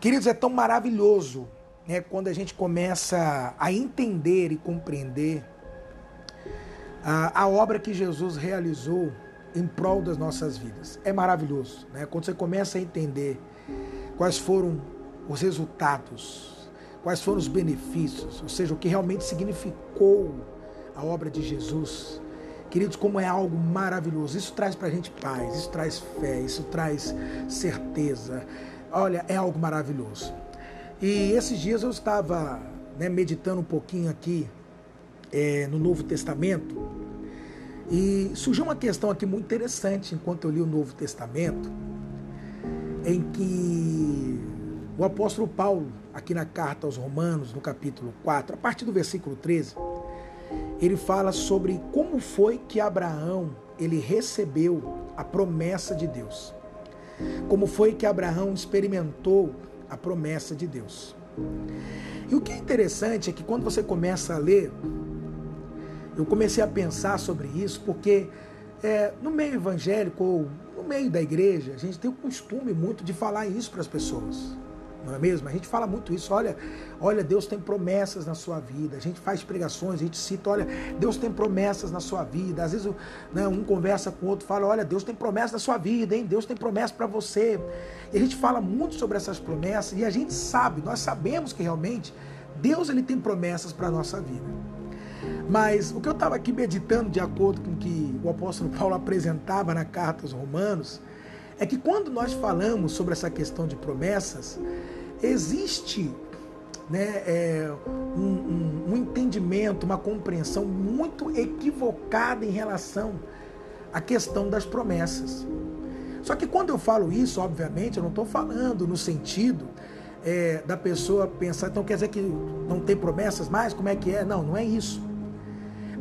Queridos, é tão maravilhoso né, quando a gente começa a entender e compreender a, a obra que Jesus realizou em prol das nossas vidas. É maravilhoso. Né? Quando você começa a entender quais foram os resultados, quais foram os benefícios, ou seja, o que realmente significou a obra de Jesus. Queridos, como é algo maravilhoso. Isso traz para a gente paz, isso traz fé, isso traz certeza. Olha, é algo maravilhoso. E esses dias eu estava né, meditando um pouquinho aqui é, no Novo Testamento e surgiu uma questão aqui muito interessante enquanto eu li o Novo Testamento, em que o apóstolo Paulo, aqui na carta aos Romanos, no capítulo 4, a partir do versículo 13, ele fala sobre como foi que Abraão ele recebeu a promessa de Deus. Como foi que Abraão experimentou a promessa de Deus. E o que é interessante é que quando você começa a ler, eu comecei a pensar sobre isso, porque é, no meio evangélico ou no meio da igreja, a gente tem o costume muito de falar isso para as pessoas não é mesmo? A gente fala muito isso. Olha, olha, Deus tem promessas na sua vida. A gente faz pregações, a gente cita, olha, Deus tem promessas na sua vida. Às vezes né, um conversa com o outro, fala, olha, Deus tem promessas na sua vida, hein? Deus tem promessas para você. E a gente fala muito sobre essas promessas e a gente sabe, nós sabemos que realmente Deus ele tem promessas para a nossa vida. Mas o que eu estava aqui meditando de acordo com o que o apóstolo Paulo apresentava na carta aos Romanos, é que quando nós falamos sobre essa questão de promessas, existe né, é, um, um, um entendimento, uma compreensão muito equivocada em relação à questão das promessas. Só que quando eu falo isso, obviamente, eu não estou falando no sentido é, da pessoa pensar, então quer dizer que não tem promessas mais? Como é que é? Não, não é isso.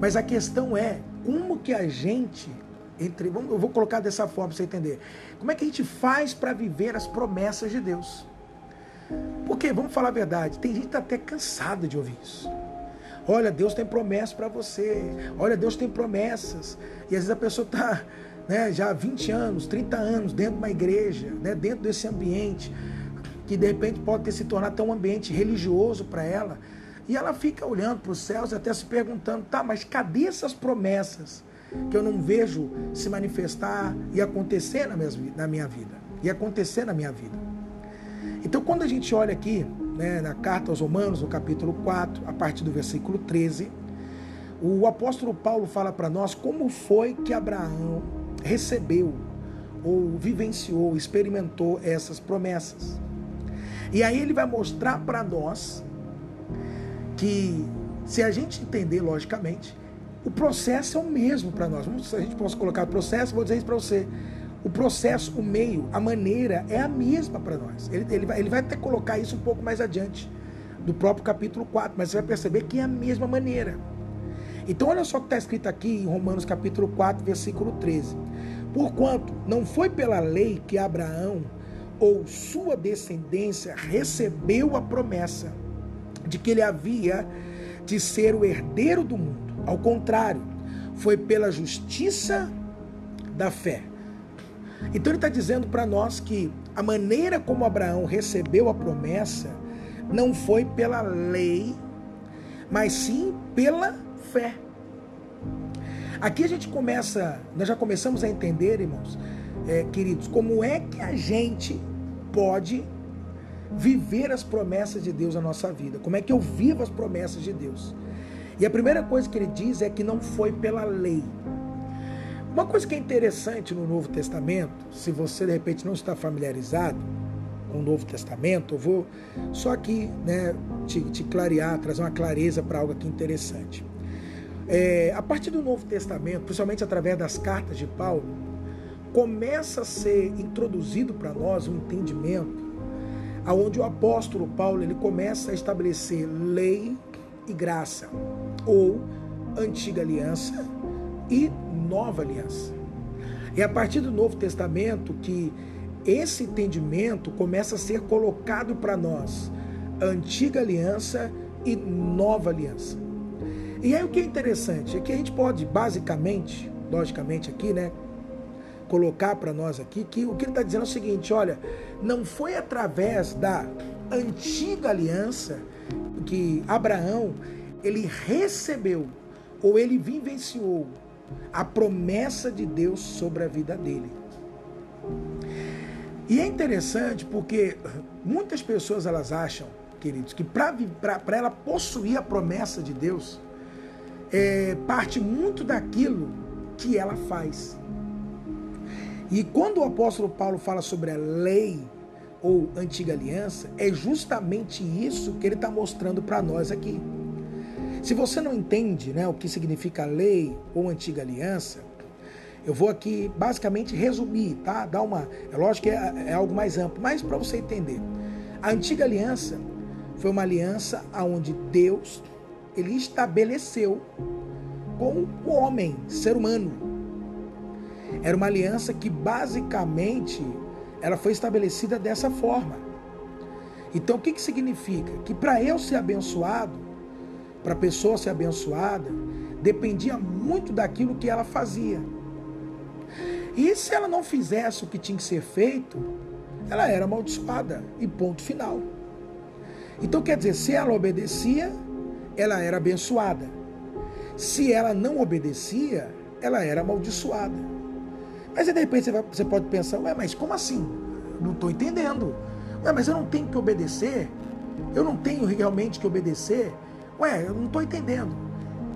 Mas a questão é como que a gente entre, eu vou colocar dessa forma para você entender. Como é que a gente faz para viver as promessas de Deus? Porque, vamos falar a verdade, tem gente está até cansada de ouvir isso. Olha, Deus tem promessas para você. Olha, Deus tem promessas. E às vezes a pessoa está né, já há 20 anos, 30 anos dentro de uma igreja, né, dentro desse ambiente, que de repente pode ter se tornado até um ambiente religioso para ela. E ela fica olhando para os céus e até se perguntando, tá, mas cadê essas promessas? Que eu não vejo se manifestar e acontecer na minha, na minha vida. E acontecer na minha vida. Então, quando a gente olha aqui, né, na carta aos Romanos, no capítulo 4, a partir do versículo 13, o apóstolo Paulo fala para nós como foi que Abraão recebeu ou vivenciou, experimentou essas promessas. E aí ele vai mostrar para nós que, se a gente entender logicamente, o processo é o mesmo para nós. Se a gente possa colocar processo, vou dizer isso para você. O processo, o meio, a maneira é a mesma para nós. Ele, ele, vai, ele vai até colocar isso um pouco mais adiante, do próprio capítulo 4, mas você vai perceber que é a mesma maneira. Então, olha só o que está escrito aqui em Romanos capítulo 4, versículo 13. Porquanto não foi pela lei que Abraão ou sua descendência recebeu a promessa de que ele havia de ser o herdeiro do mundo ao contrário, foi pela justiça da fé. Então ele está dizendo para nós que a maneira como Abraão recebeu a promessa não foi pela lei, mas sim pela fé. Aqui a gente começa, nós já começamos a entender, irmãos, é, queridos, como é que a gente pode viver as promessas de Deus na nossa vida. Como é que eu vivo as promessas de Deus? E a primeira coisa que ele diz é que não foi pela lei. Uma coisa que é interessante no Novo Testamento, se você de repente não está familiarizado com o Novo Testamento, eu vou só aqui né, te, te clarear, trazer uma clareza para algo aqui interessante. É, a partir do Novo Testamento, principalmente através das cartas de Paulo, começa a ser introduzido para nós um entendimento aonde o apóstolo Paulo ele começa a estabelecer lei e graça, ou antiga aliança e nova aliança. É a partir do Novo Testamento que esse entendimento começa a ser colocado para nós, antiga aliança e nova aliança. E aí o que é interessante é que a gente pode basicamente, logicamente aqui, né, colocar para nós aqui que o que ele está dizendo é o seguinte: olha, não foi através da antiga aliança que Abraão ele recebeu ou ele vivenciou a promessa de Deus sobre a vida dele. E é interessante porque muitas pessoas elas acham, queridos, que para ela possuir a promessa de Deus, é, parte muito daquilo que ela faz. E quando o apóstolo Paulo fala sobre a lei ou antiga aliança, é justamente isso que ele está mostrando para nós aqui. Se você não entende né, o que significa lei ou antiga aliança, eu vou aqui basicamente resumir, tá? Dar uma, é lógico que é, é algo mais amplo, mas para você entender. A antiga aliança foi uma aliança aonde Deus ele estabeleceu com o homem, ser humano. Era uma aliança que basicamente ela foi estabelecida dessa forma. Então o que, que significa? Que para eu ser abençoado, para a pessoa ser abençoada, dependia muito daquilo que ela fazia. E se ela não fizesse o que tinha que ser feito, ela era amaldiçoada. E ponto final. Então quer dizer, se ela obedecia, ela era abençoada. Se ela não obedecia, ela era amaldiçoada. Mas aí, de repente você pode pensar, ué, mas como assim? Não estou entendendo. Ué, mas eu não tenho que obedecer? Eu não tenho realmente que obedecer? Ué, eu não estou entendendo.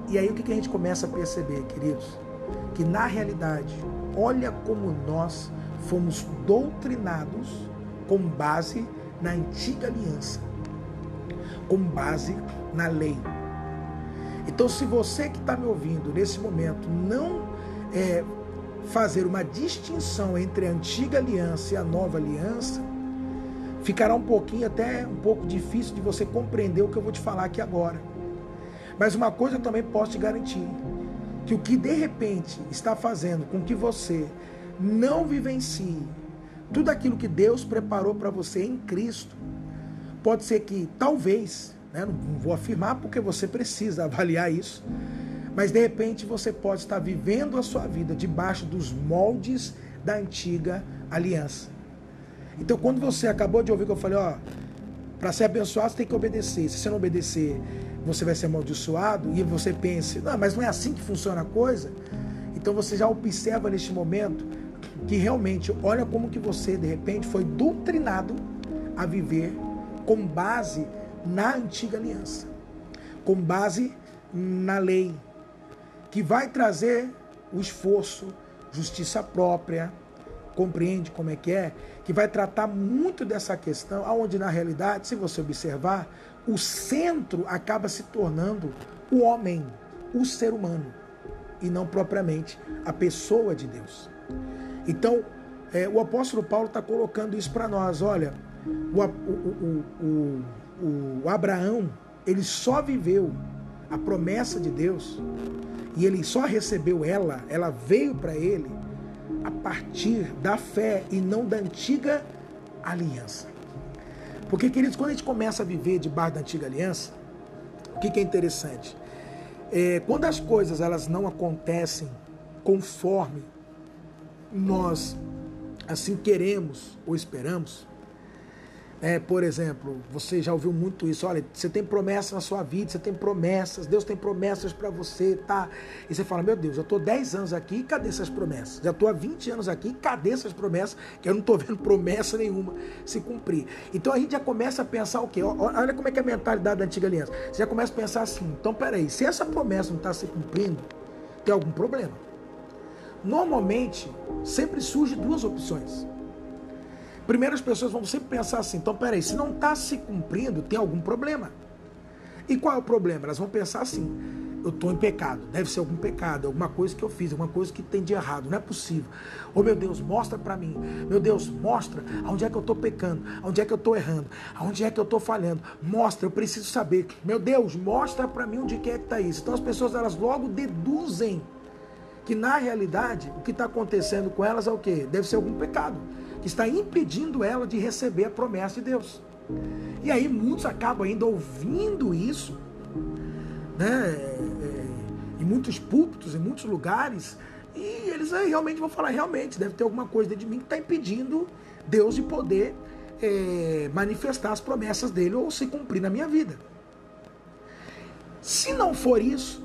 E aí o que a gente começa a perceber, queridos? Que na realidade, olha como nós fomos doutrinados com base na antiga aliança, com base na lei. Então, se você que está me ouvindo nesse momento não é, fazer uma distinção entre a antiga aliança e a nova aliança, ficará um pouquinho até um pouco difícil de você compreender o que eu vou te falar aqui agora. Mas uma coisa eu também posso te garantir: que o que de repente está fazendo com que você não vivencie tudo aquilo que Deus preparou para você em Cristo, pode ser que talvez, né, não vou afirmar porque você precisa avaliar isso, mas de repente você pode estar vivendo a sua vida debaixo dos moldes da antiga aliança. Então, quando você acabou de ouvir que eu falei, ó, para ser abençoado você tem que obedecer. Se você não obedecer, você vai ser amaldiçoado e você pensa, não, mas não é assim que funciona a coisa. Então você já observa neste momento que realmente, olha como que você de repente foi doutrinado a viver com base na antiga aliança, com base na lei, que vai trazer o esforço, justiça própria, compreende como é que é, que vai tratar muito dessa questão, aonde na realidade, se você observar, o centro acaba se tornando o homem, o ser humano, e não propriamente a pessoa de Deus. Então, é, o apóstolo Paulo está colocando isso para nós. Olha, o, o, o, o, Abraão, ele só viveu a promessa de Deus e ele só recebeu ela, ela veio para ele a partir da fé e não da antiga aliança. Porque, queridos, quando a gente começa a viver debaixo da antiga aliança, o que, que é interessante? É, quando as coisas elas não acontecem conforme nós assim queremos ou esperamos, é, por exemplo, você já ouviu muito isso. Olha, você tem promessas na sua vida, você tem promessas, Deus tem promessas para você, tá? E você fala, meu Deus, eu estou 10 anos aqui, cadê essas promessas? Já estou há 20 anos aqui, cadê essas promessas? Que eu não estou vendo promessa nenhuma se cumprir. Então a gente já começa a pensar o quê? Olha como é que é a mentalidade da antiga aliança. Você já começa a pensar assim, então peraí, se essa promessa não está se cumprindo, tem algum problema. Normalmente, sempre surge duas opções. Primeiro as pessoas vão sempre pensar assim, então peraí, se não está se cumprindo, tem algum problema. E qual é o problema? Elas vão pensar assim, eu estou em pecado, deve ser algum pecado, alguma coisa que eu fiz, alguma coisa que tem de errado, não é possível. Oh meu Deus, mostra para mim. Meu Deus, mostra aonde é que eu estou pecando, aonde é que eu estou errando, aonde é que eu estou falhando. Mostra, eu preciso saber. Meu Deus, mostra para mim onde é que está isso. Então as pessoas elas logo deduzem que na realidade o que está acontecendo com elas é o quê? Deve ser algum pecado que está impedindo ela de receber a promessa de Deus. E aí muitos acabam ainda ouvindo isso, né? É, em muitos púlpitos, em muitos lugares, E eles aí realmente vão falar, realmente, deve ter alguma coisa dentro de mim que está impedindo Deus de poder é, manifestar as promessas dele ou se cumprir na minha vida. Se não for isso,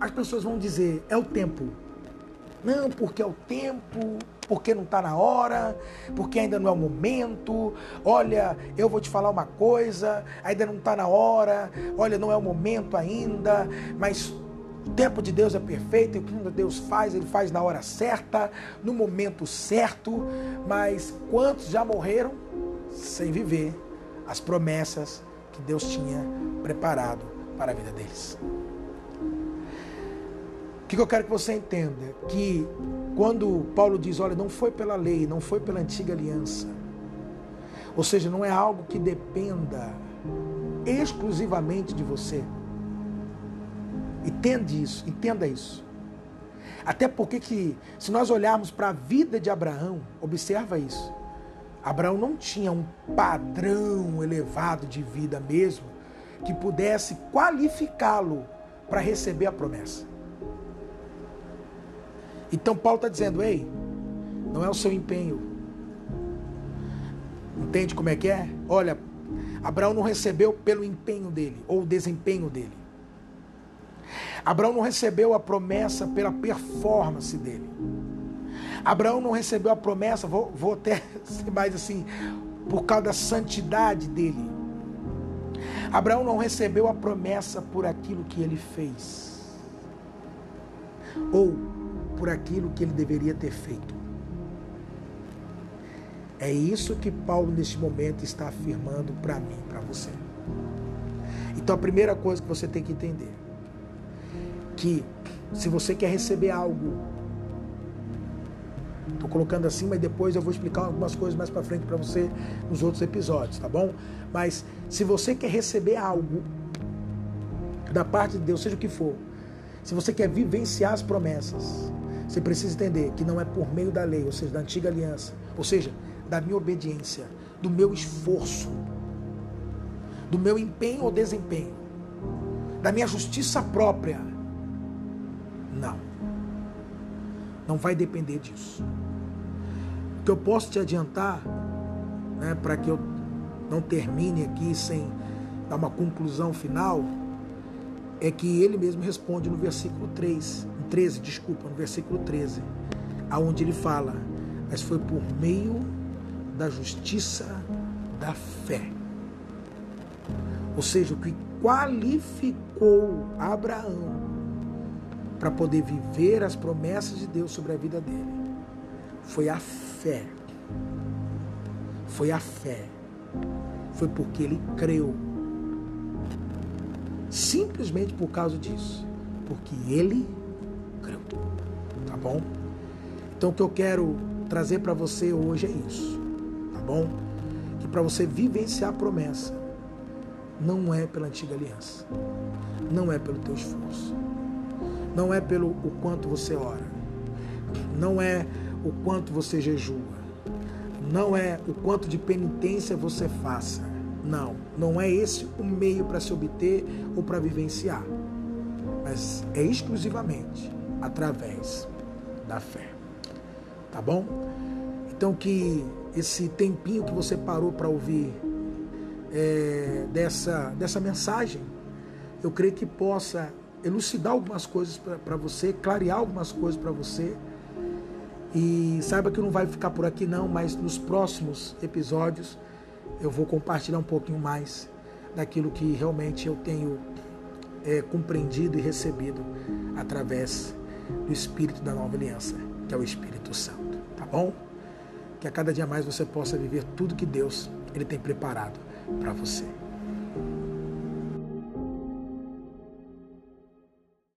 as pessoas vão dizer, é o tempo. Não, porque é o tempo, porque não está na hora, porque ainda não é o momento. Olha, eu vou te falar uma coisa, ainda não está na hora. Olha, não é o momento ainda, mas o tempo de Deus é perfeito, e o que Deus faz, Ele faz na hora certa, no momento certo. Mas quantos já morreram sem viver as promessas que Deus tinha preparado para a vida deles? O que eu quero que você entenda? Que quando Paulo diz, olha, não foi pela lei, não foi pela antiga aliança, ou seja, não é algo que dependa exclusivamente de você. Entende isso, entenda isso. Até porque que, se nós olharmos para a vida de Abraão, observa isso. Abraão não tinha um padrão elevado de vida mesmo que pudesse qualificá-lo para receber a promessa. Então Paulo está dizendo, ei, não é o seu empenho. Entende como é que é? Olha, Abraão não recebeu pelo empenho dele ou o desempenho dele. Abraão não recebeu a promessa pela performance dele. Abraão não recebeu a promessa, vou, vou até ser mais assim, por causa da santidade dele. Abraão não recebeu a promessa por aquilo que ele fez. Ou por aquilo que ele deveria ter feito. É isso que Paulo neste momento está afirmando para mim, para você. Então a primeira coisa que você tem que entender que se você quer receber algo, estou colocando assim, mas depois eu vou explicar algumas coisas mais para frente para você nos outros episódios, tá bom? Mas se você quer receber algo da parte de Deus, seja o que for, se você quer vivenciar as promessas, você precisa entender que não é por meio da lei, ou seja, da antiga aliança, ou seja, da minha obediência, do meu esforço, do meu empenho ou desempenho, da minha justiça própria. Não. Não vai depender disso. O que eu posso te adiantar, né, para que eu não termine aqui sem dar uma conclusão final, é que ele mesmo responde no versículo 3, 13, desculpa, no versículo 13, aonde ele fala: "Mas foi por meio da justiça da fé". Ou seja, o que qualificou Abraão para poder viver as promessas de Deus sobre a vida dele foi a fé. Foi a fé. Foi porque ele creu simplesmente por causa disso, porque ele Tá bom? Então o que eu quero trazer para você hoje é isso, tá bom? Que para você vivenciar a promessa não é pela antiga aliança, não é pelo teu esforço, não é pelo o quanto você ora, não é o quanto você jejua, não é o quanto de penitência você faça não, não é esse o meio para se obter ou para vivenciar, mas é exclusivamente através da fé. Tá bom? Então que esse tempinho que você parou para ouvir é, dessa, dessa mensagem, eu creio que possa elucidar algumas coisas para você, clarear algumas coisas para você. E saiba que não vai ficar por aqui não, mas nos próximos episódios eu vou compartilhar um pouquinho mais daquilo que realmente eu tenho é, compreendido e recebido através do Espírito da Nova Aliança, que é o Espírito Santo, tá bom? Que a cada dia mais você possa viver tudo que Deus ele tem preparado para você.